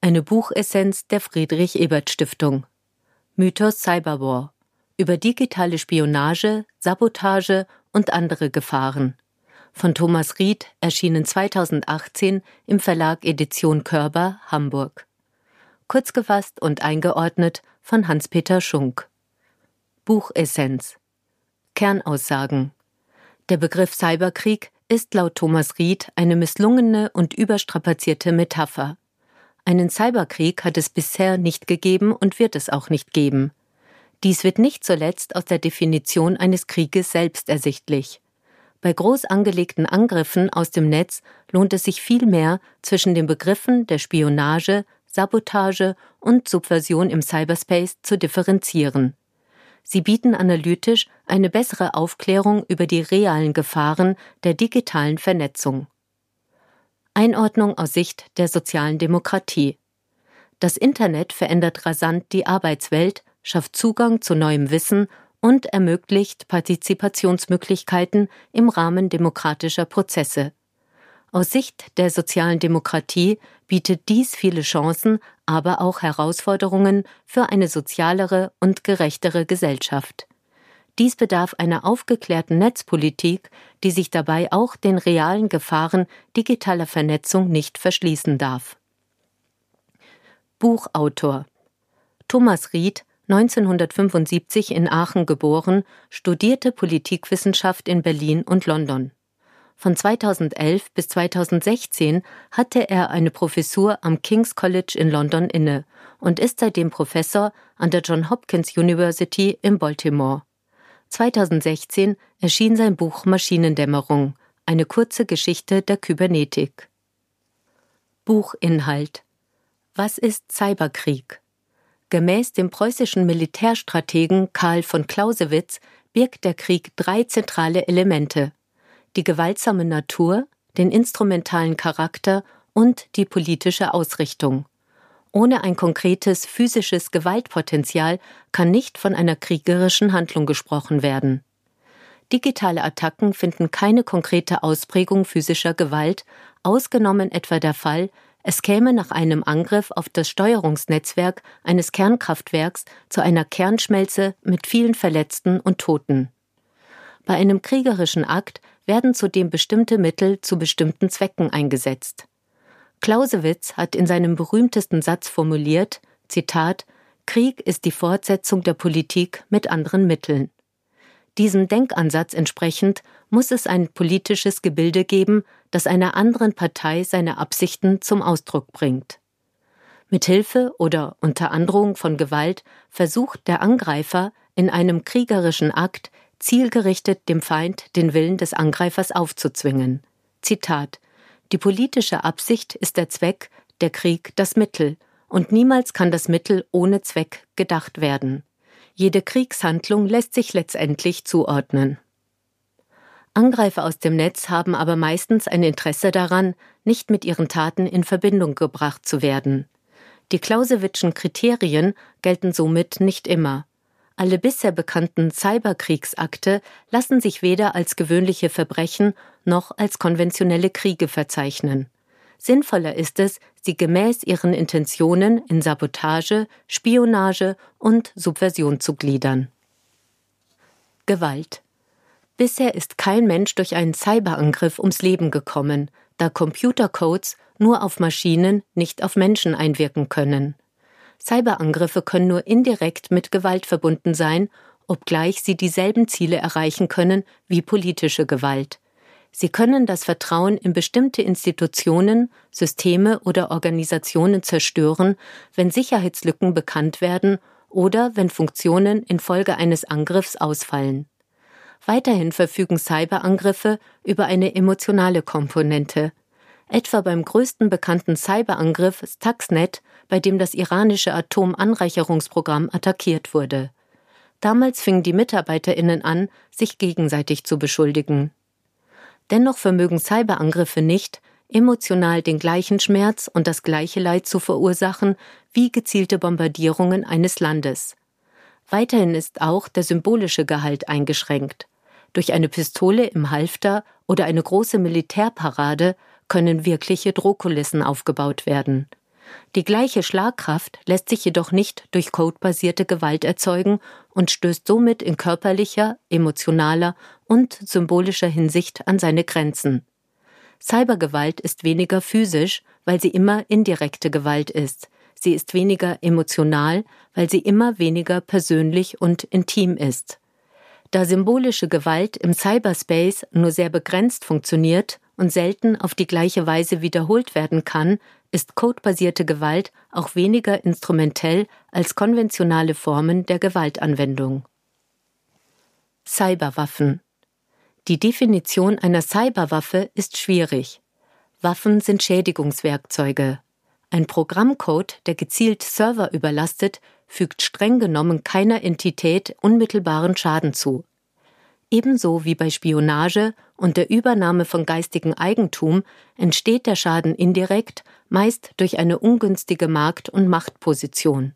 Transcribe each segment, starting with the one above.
Eine Buchessenz der Friedrich Ebert Stiftung. Mythos Cyberwar. Über digitale Spionage, Sabotage und andere Gefahren. Von Thomas Ried, erschienen 2018 im Verlag Edition Körber, Hamburg. Kurz gefasst und eingeordnet von Hans-Peter Schunk. Buchessenz. Kernaussagen. Der Begriff Cyberkrieg ist laut Thomas Ried eine misslungene und überstrapazierte Metapher. Einen Cyberkrieg hat es bisher nicht gegeben und wird es auch nicht geben. Dies wird nicht zuletzt aus der Definition eines Krieges selbst ersichtlich. Bei groß angelegten Angriffen aus dem Netz lohnt es sich vielmehr zwischen den Begriffen der Spionage, Sabotage und Subversion im Cyberspace zu differenzieren. Sie bieten analytisch eine bessere Aufklärung über die realen Gefahren der digitalen Vernetzung. Einordnung aus Sicht der sozialen Demokratie. Das Internet verändert rasant die Arbeitswelt, schafft Zugang zu neuem Wissen und ermöglicht Partizipationsmöglichkeiten im Rahmen demokratischer Prozesse. Aus Sicht der sozialen Demokratie bietet dies viele Chancen, aber auch Herausforderungen für eine sozialere und gerechtere Gesellschaft. Dies bedarf einer aufgeklärten Netzpolitik, die sich dabei auch den realen Gefahren digitaler Vernetzung nicht verschließen darf. Buchautor Thomas Ried, 1975 in Aachen geboren, studierte Politikwissenschaft in Berlin und London. Von 2011 bis 2016 hatte er eine Professur am King's College in London inne und ist seitdem Professor an der John Hopkins University in Baltimore. 2016 erschien sein Buch Maschinendämmerung, eine kurze Geschichte der Kybernetik. Buchinhalt Was ist Cyberkrieg? Gemäß dem preußischen Militärstrategen Karl von Clausewitz birgt der Krieg drei zentrale Elemente die gewaltsame Natur, den instrumentalen Charakter und die politische Ausrichtung. Ohne ein konkretes physisches Gewaltpotenzial kann nicht von einer kriegerischen Handlung gesprochen werden. Digitale Attacken finden keine konkrete Ausprägung physischer Gewalt, ausgenommen etwa der Fall, es käme nach einem Angriff auf das Steuerungsnetzwerk eines Kernkraftwerks zu einer Kernschmelze mit vielen Verletzten und Toten. Bei einem kriegerischen Akt werden zudem bestimmte Mittel zu bestimmten Zwecken eingesetzt. Clausewitz hat in seinem berühmtesten Satz formuliert, Zitat, Krieg ist die Fortsetzung der Politik mit anderen Mitteln. Diesem Denkansatz entsprechend muss es ein politisches Gebilde geben, das einer anderen Partei seine Absichten zum Ausdruck bringt. Mit Hilfe oder unter Androhung von Gewalt versucht der Angreifer in einem kriegerischen Akt zielgerichtet dem Feind den Willen des Angreifers aufzuzwingen. Zitat die politische Absicht ist der Zweck, der Krieg das Mittel, und niemals kann das Mittel ohne Zweck gedacht werden. Jede Kriegshandlung lässt sich letztendlich zuordnen. Angreifer aus dem Netz haben aber meistens ein Interesse daran, nicht mit ihren Taten in Verbindung gebracht zu werden. Die Clausewitzschen Kriterien gelten somit nicht immer. Alle bisher bekannten Cyberkriegsakte lassen sich weder als gewöhnliche Verbrechen noch als konventionelle Kriege verzeichnen. Sinnvoller ist es, sie gemäß ihren Intentionen in Sabotage, Spionage und Subversion zu gliedern. Gewalt. Bisher ist kein Mensch durch einen Cyberangriff ums Leben gekommen, da Computercodes nur auf Maschinen, nicht auf Menschen einwirken können. Cyberangriffe können nur indirekt mit Gewalt verbunden sein, obgleich sie dieselben Ziele erreichen können wie politische Gewalt. Sie können das Vertrauen in bestimmte Institutionen, Systeme oder Organisationen zerstören, wenn Sicherheitslücken bekannt werden oder wenn Funktionen infolge eines Angriffs ausfallen. Weiterhin verfügen Cyberangriffe über eine emotionale Komponente. Etwa beim größten bekannten Cyberangriff Stuxnet bei dem das iranische Atomanreicherungsprogramm attackiert wurde. Damals fingen die Mitarbeiterinnen an, sich gegenseitig zu beschuldigen. Dennoch vermögen Cyberangriffe nicht, emotional den gleichen Schmerz und das gleiche Leid zu verursachen wie gezielte Bombardierungen eines Landes. Weiterhin ist auch der symbolische Gehalt eingeschränkt. durch eine Pistole im Halfter oder eine große Militärparade können wirkliche Drohkulissen aufgebaut werden. Die gleiche Schlagkraft lässt sich jedoch nicht durch codebasierte Gewalt erzeugen und stößt somit in körperlicher, emotionaler und symbolischer Hinsicht an seine Grenzen. Cybergewalt ist weniger physisch, weil sie immer indirekte Gewalt ist. Sie ist weniger emotional, weil sie immer weniger persönlich und intim ist. Da symbolische Gewalt im Cyberspace nur sehr begrenzt funktioniert und selten auf die gleiche Weise wiederholt werden kann, ist codebasierte Gewalt auch weniger instrumentell als konventionale Formen der Gewaltanwendung. Cyberwaffen Die Definition einer Cyberwaffe ist schwierig. Waffen sind Schädigungswerkzeuge. Ein Programmcode, der gezielt Server überlastet, fügt streng genommen keiner Entität unmittelbaren Schaden zu. Ebenso wie bei Spionage und der Übernahme von geistigem Eigentum entsteht der Schaden indirekt, meist durch eine ungünstige Markt- und Machtposition.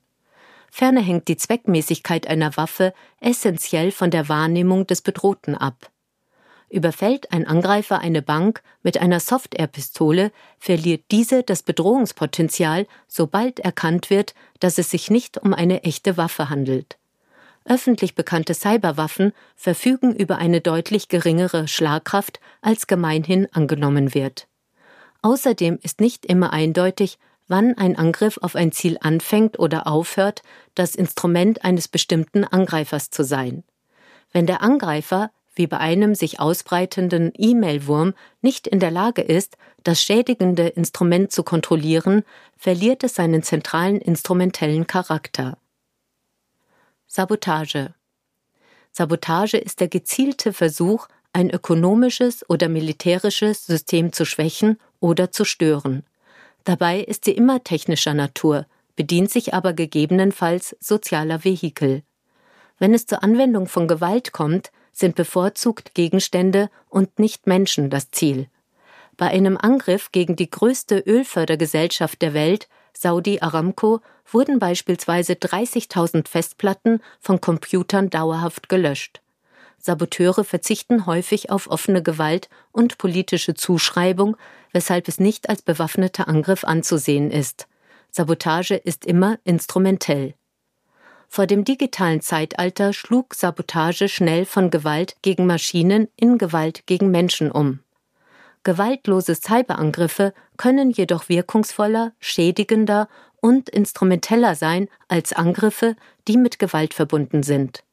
Ferner hängt die Zweckmäßigkeit einer Waffe essentiell von der Wahrnehmung des Bedrohten ab. Überfällt ein Angreifer eine Bank mit einer Software-Pistole, verliert diese das Bedrohungspotenzial, sobald erkannt wird, dass es sich nicht um eine echte Waffe handelt. Öffentlich bekannte Cyberwaffen verfügen über eine deutlich geringere Schlagkraft, als gemeinhin angenommen wird. Außerdem ist nicht immer eindeutig, wann ein Angriff auf ein Ziel anfängt oder aufhört, das Instrument eines bestimmten Angreifers zu sein. Wenn der Angreifer, wie bei einem sich ausbreitenden E-Mail-Wurm, nicht in der Lage ist, das schädigende Instrument zu kontrollieren, verliert es seinen zentralen instrumentellen Charakter. Sabotage. Sabotage ist der gezielte Versuch, ein ökonomisches oder militärisches System zu schwächen oder zu stören. Dabei ist sie immer technischer Natur, bedient sich aber gegebenenfalls sozialer Vehikel. Wenn es zur Anwendung von Gewalt kommt, sind bevorzugt Gegenstände und nicht Menschen das Ziel. Bei einem Angriff gegen die größte Ölfördergesellschaft der Welt Saudi Aramco wurden beispielsweise 30.000 Festplatten von Computern dauerhaft gelöscht. Saboteure verzichten häufig auf offene Gewalt und politische Zuschreibung, weshalb es nicht als bewaffneter Angriff anzusehen ist. Sabotage ist immer instrumentell. Vor dem digitalen Zeitalter schlug Sabotage schnell von Gewalt gegen Maschinen in Gewalt gegen Menschen um. Gewaltlose Cyberangriffe können jedoch wirkungsvoller, schädigender und instrumenteller sein als Angriffe, die mit Gewalt verbunden sind.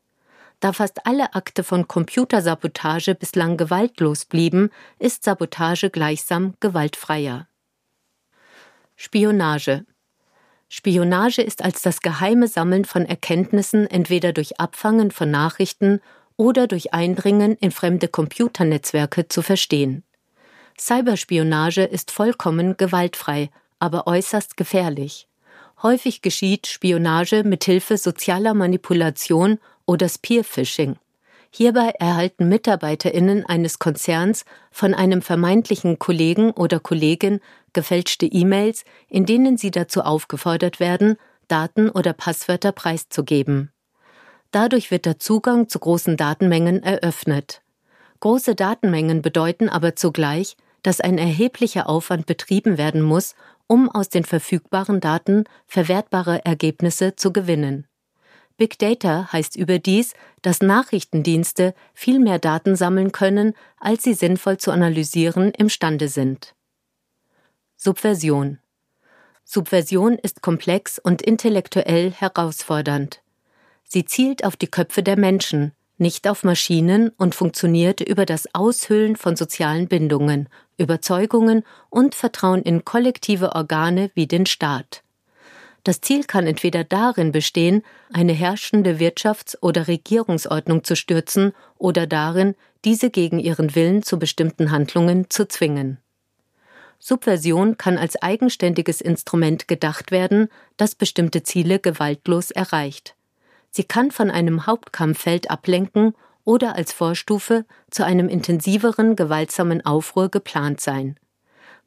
Da fast alle Akte von Computersabotage bislang gewaltlos blieben, ist Sabotage gleichsam gewaltfreier. Spionage Spionage ist als das geheime Sammeln von Erkenntnissen entweder durch Abfangen von Nachrichten oder durch Eindringen in fremde Computernetzwerke zu verstehen. Cyberspionage ist vollkommen gewaltfrei, aber äußerst gefährlich. Häufig geschieht Spionage mit Hilfe sozialer Manipulation oder Spearphishing. Hierbei erhalten MitarbeiterInnen eines Konzerns von einem vermeintlichen Kollegen oder Kollegin gefälschte E-Mails, in denen sie dazu aufgefordert werden, Daten oder Passwörter preiszugeben. Dadurch wird der Zugang zu großen Datenmengen eröffnet. Große Datenmengen bedeuten aber zugleich, dass ein erheblicher Aufwand betrieben werden muss, um aus den verfügbaren Daten verwertbare Ergebnisse zu gewinnen. Big Data heißt überdies, dass Nachrichtendienste viel mehr Daten sammeln können, als sie sinnvoll zu analysieren imstande sind. Subversion Subversion ist komplex und intellektuell herausfordernd. Sie zielt auf die Köpfe der Menschen, nicht auf Maschinen und funktioniert über das Aushöhlen von sozialen Bindungen, Überzeugungen und Vertrauen in kollektive Organe wie den Staat. Das Ziel kann entweder darin bestehen, eine herrschende Wirtschafts- oder Regierungsordnung zu stürzen oder darin, diese gegen ihren Willen zu bestimmten Handlungen zu zwingen. Subversion kann als eigenständiges Instrument gedacht werden, das bestimmte Ziele gewaltlos erreicht. Sie kann von einem Hauptkampffeld ablenken oder als Vorstufe zu einem intensiveren, gewaltsamen Aufruhr geplant sein.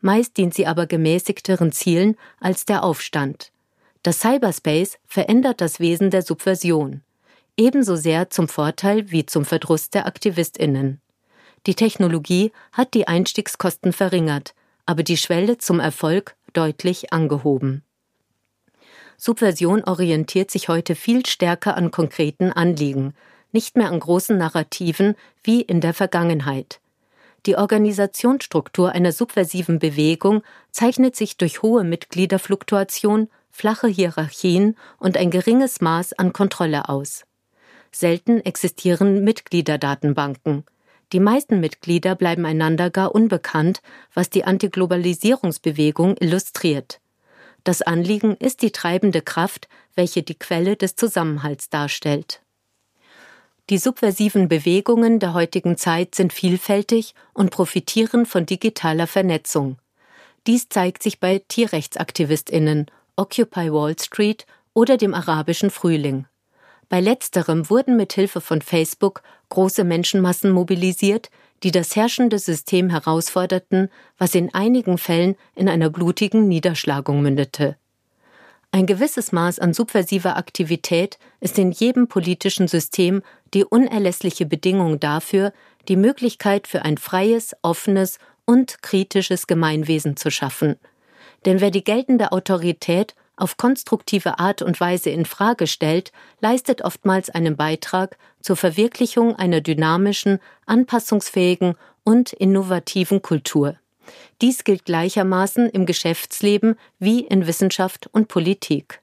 Meist dient sie aber gemäßigteren Zielen als der Aufstand. Das Cyberspace verändert das Wesen der Subversion. ebenso sehr zum Vorteil wie zum Verdruss der Aktivistinnen. Die Technologie hat die Einstiegskosten verringert, aber die Schwelle zum Erfolg deutlich angehoben. Subversion orientiert sich heute viel stärker an konkreten Anliegen, nicht mehr an großen Narrativen wie in der Vergangenheit. Die Organisationsstruktur einer subversiven Bewegung zeichnet sich durch hohe Mitgliederfluktuation, flache Hierarchien und ein geringes Maß an Kontrolle aus. Selten existieren Mitgliederdatenbanken. Die meisten Mitglieder bleiben einander gar unbekannt, was die Antiglobalisierungsbewegung illustriert. Das Anliegen ist die treibende Kraft, welche die Quelle des Zusammenhalts darstellt. Die subversiven Bewegungen der heutigen Zeit sind vielfältig und profitieren von digitaler Vernetzung. Dies zeigt sich bei Tierrechtsaktivistinnen, Occupy Wall Street oder dem arabischen Frühling. Bei letzterem wurden mit Hilfe von Facebook große Menschenmassen mobilisiert, die das herrschende System herausforderten, was in einigen Fällen in einer blutigen Niederschlagung mündete. Ein gewisses Maß an subversiver Aktivität ist in jedem politischen System die unerlässliche Bedingung dafür, die Möglichkeit für ein freies, offenes und kritisches Gemeinwesen zu schaffen. Denn wer die geltende Autorität auf konstruktive Art und Weise in Frage stellt, leistet oftmals einen Beitrag zur Verwirklichung einer dynamischen, anpassungsfähigen und innovativen Kultur. Dies gilt gleichermaßen im Geschäftsleben wie in Wissenschaft und Politik.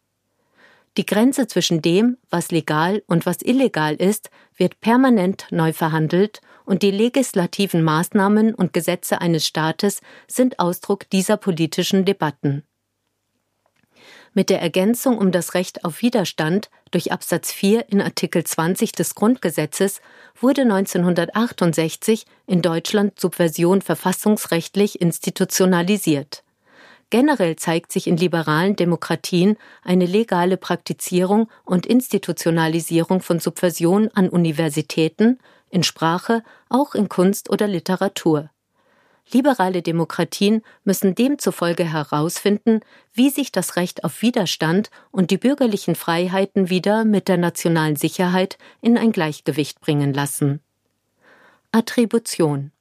Die Grenze zwischen dem, was legal und was illegal ist, wird permanent neu verhandelt und die legislativen Maßnahmen und Gesetze eines Staates sind Ausdruck dieser politischen Debatten. Mit der Ergänzung um das Recht auf Widerstand durch Absatz 4 in Artikel 20 des Grundgesetzes wurde 1968 in Deutschland Subversion verfassungsrechtlich institutionalisiert. Generell zeigt sich in liberalen Demokratien eine legale Praktizierung und Institutionalisierung von Subversion an Universitäten, in Sprache, auch in Kunst oder Literatur. Liberale Demokratien müssen demzufolge herausfinden, wie sich das Recht auf Widerstand und die bürgerlichen Freiheiten wieder mit der nationalen Sicherheit in ein Gleichgewicht bringen lassen. Attribution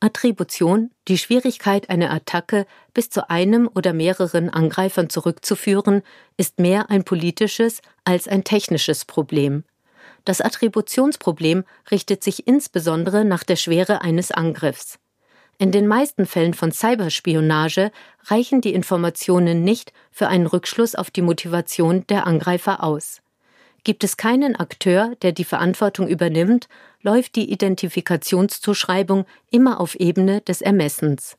Attribution, die Schwierigkeit, eine Attacke bis zu einem oder mehreren Angreifern zurückzuführen, ist mehr ein politisches als ein technisches Problem. Das Attributionsproblem richtet sich insbesondere nach der Schwere eines Angriffs. In den meisten Fällen von Cyberspionage reichen die Informationen nicht für einen Rückschluss auf die Motivation der Angreifer aus. Gibt es keinen Akteur, der die Verantwortung übernimmt, läuft die Identifikationszuschreibung immer auf Ebene des Ermessens.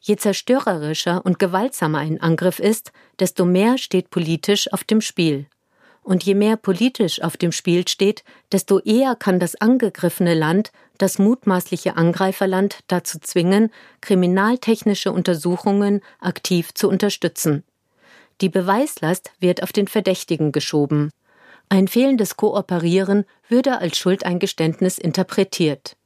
Je zerstörerischer und gewaltsamer ein Angriff ist, desto mehr steht politisch auf dem Spiel. Und je mehr politisch auf dem Spiel steht, desto eher kann das angegriffene Land das mutmaßliche Angreiferland dazu zwingen, kriminaltechnische Untersuchungen aktiv zu unterstützen. Die Beweislast wird auf den Verdächtigen geschoben. Ein fehlendes Kooperieren würde als Schuldeingeständnis interpretiert.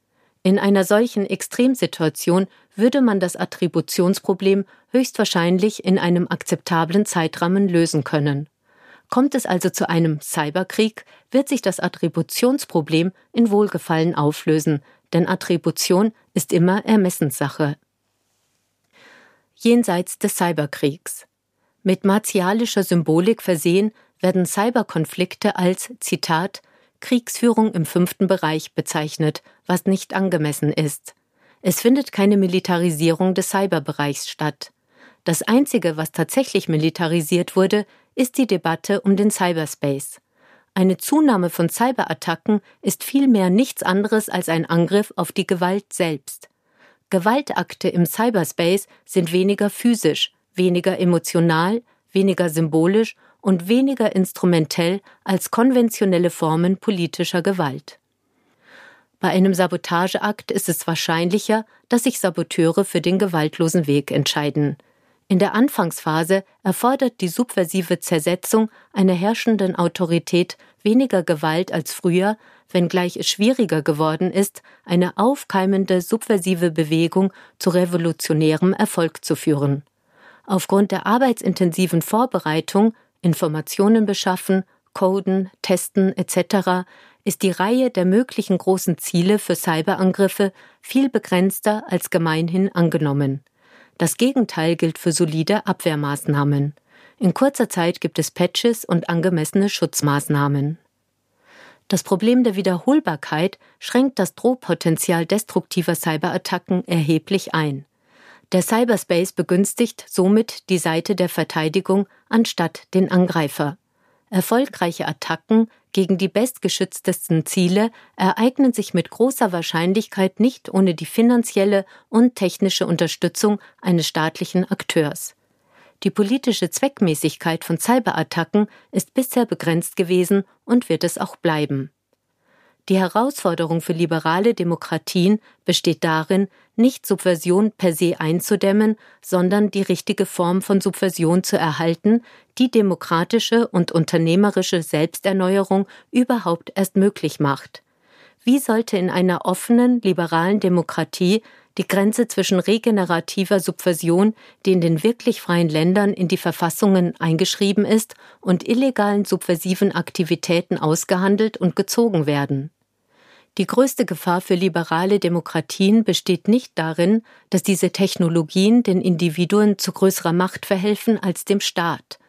In einer solchen Extremsituation würde man das Attributionsproblem höchstwahrscheinlich in einem akzeptablen Zeitrahmen lösen können. Kommt es also zu einem Cyberkrieg, wird sich das Attributionsproblem in Wohlgefallen auflösen, denn Attribution ist immer Ermessenssache. Jenseits des Cyberkriegs. Mit martialischer Symbolik versehen werden Cyberkonflikte als Zitat Kriegsführung im fünften Bereich bezeichnet, was nicht angemessen ist. Es findet keine Militarisierung des Cyberbereichs statt. Das Einzige, was tatsächlich militarisiert wurde, ist die Debatte um den Cyberspace. Eine Zunahme von Cyberattacken ist vielmehr nichts anderes als ein Angriff auf die Gewalt selbst. Gewaltakte im Cyberspace sind weniger physisch, weniger emotional, weniger symbolisch und weniger instrumentell als konventionelle Formen politischer Gewalt. Bei einem Sabotageakt ist es wahrscheinlicher, dass sich Saboteure für den gewaltlosen Weg entscheiden. In der Anfangsphase erfordert die subversive Zersetzung einer herrschenden Autorität weniger Gewalt als früher, wenngleich es schwieriger geworden ist, eine aufkeimende subversive Bewegung zu revolutionärem Erfolg zu führen. Aufgrund der arbeitsintensiven Vorbereitung, Informationen beschaffen, Coden, Testen etc. ist die Reihe der möglichen großen Ziele für Cyberangriffe viel begrenzter als gemeinhin angenommen. Das Gegenteil gilt für solide Abwehrmaßnahmen. In kurzer Zeit gibt es Patches und angemessene Schutzmaßnahmen. Das Problem der Wiederholbarkeit schränkt das Drohpotenzial destruktiver Cyberattacken erheblich ein. Der Cyberspace begünstigt somit die Seite der Verteidigung anstatt den Angreifer. Erfolgreiche Attacken gegen die bestgeschütztesten Ziele ereignen sich mit großer Wahrscheinlichkeit nicht ohne die finanzielle und technische Unterstützung eines staatlichen Akteurs. Die politische Zweckmäßigkeit von Cyberattacken ist bisher begrenzt gewesen und wird es auch bleiben. Die Herausforderung für liberale Demokratien besteht darin, nicht Subversion per se einzudämmen, sondern die richtige Form von Subversion zu erhalten, die demokratische und unternehmerische Selbsterneuerung überhaupt erst möglich macht. Wie sollte in einer offenen, liberalen Demokratie die Grenze zwischen regenerativer Subversion, die in den wirklich freien Ländern in die Verfassungen eingeschrieben ist, und illegalen subversiven Aktivitäten ausgehandelt und gezogen werden? Die größte Gefahr für liberale Demokratien besteht nicht darin, dass diese Technologien den Individuen zu größerer Macht verhelfen als dem Staat.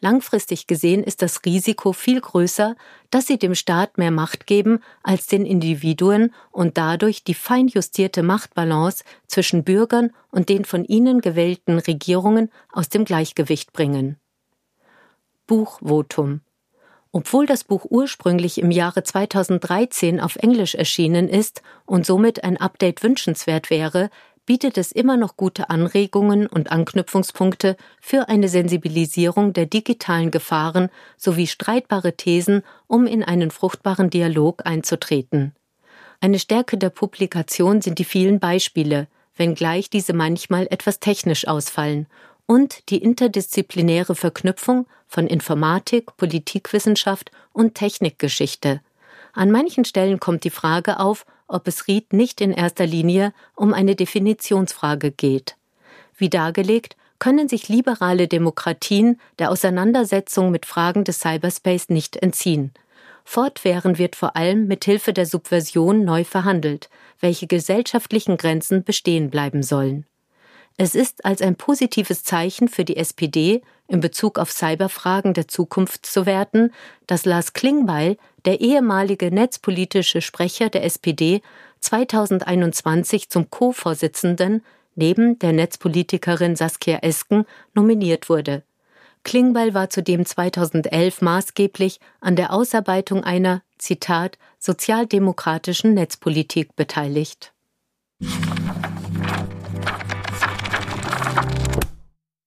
Langfristig gesehen ist das Risiko viel größer, dass sie dem Staat mehr Macht geben als den Individuen und dadurch die feinjustierte Machtbalance zwischen Bürgern und den von ihnen gewählten Regierungen aus dem Gleichgewicht bringen. Buchvotum obwohl das Buch ursprünglich im Jahre 2013 auf Englisch erschienen ist und somit ein Update wünschenswert wäre, bietet es immer noch gute Anregungen und Anknüpfungspunkte für eine Sensibilisierung der digitalen Gefahren sowie streitbare Thesen, um in einen fruchtbaren Dialog einzutreten. Eine Stärke der Publikation sind die vielen Beispiele, wenngleich diese manchmal etwas technisch ausfallen und die interdisziplinäre Verknüpfung von Informatik, Politikwissenschaft und Technikgeschichte. An manchen Stellen kommt die Frage auf, ob es Ried nicht in erster Linie um eine Definitionsfrage geht. Wie dargelegt, können sich liberale Demokratien der Auseinandersetzung mit Fragen des Cyberspace nicht entziehen. Fortwährend wird vor allem mit Hilfe der Subversion neu verhandelt, welche gesellschaftlichen Grenzen bestehen bleiben sollen. Es ist als ein positives Zeichen für die SPD in Bezug auf Cyberfragen der Zukunft zu werten, dass Lars Klingbeil, der ehemalige netzpolitische Sprecher der SPD, 2021 zum Co-Vorsitzenden neben der Netzpolitikerin Saskia Esken nominiert wurde. Klingbeil war zudem 2011 maßgeblich an der Ausarbeitung einer, Zitat, sozialdemokratischen Netzpolitik beteiligt.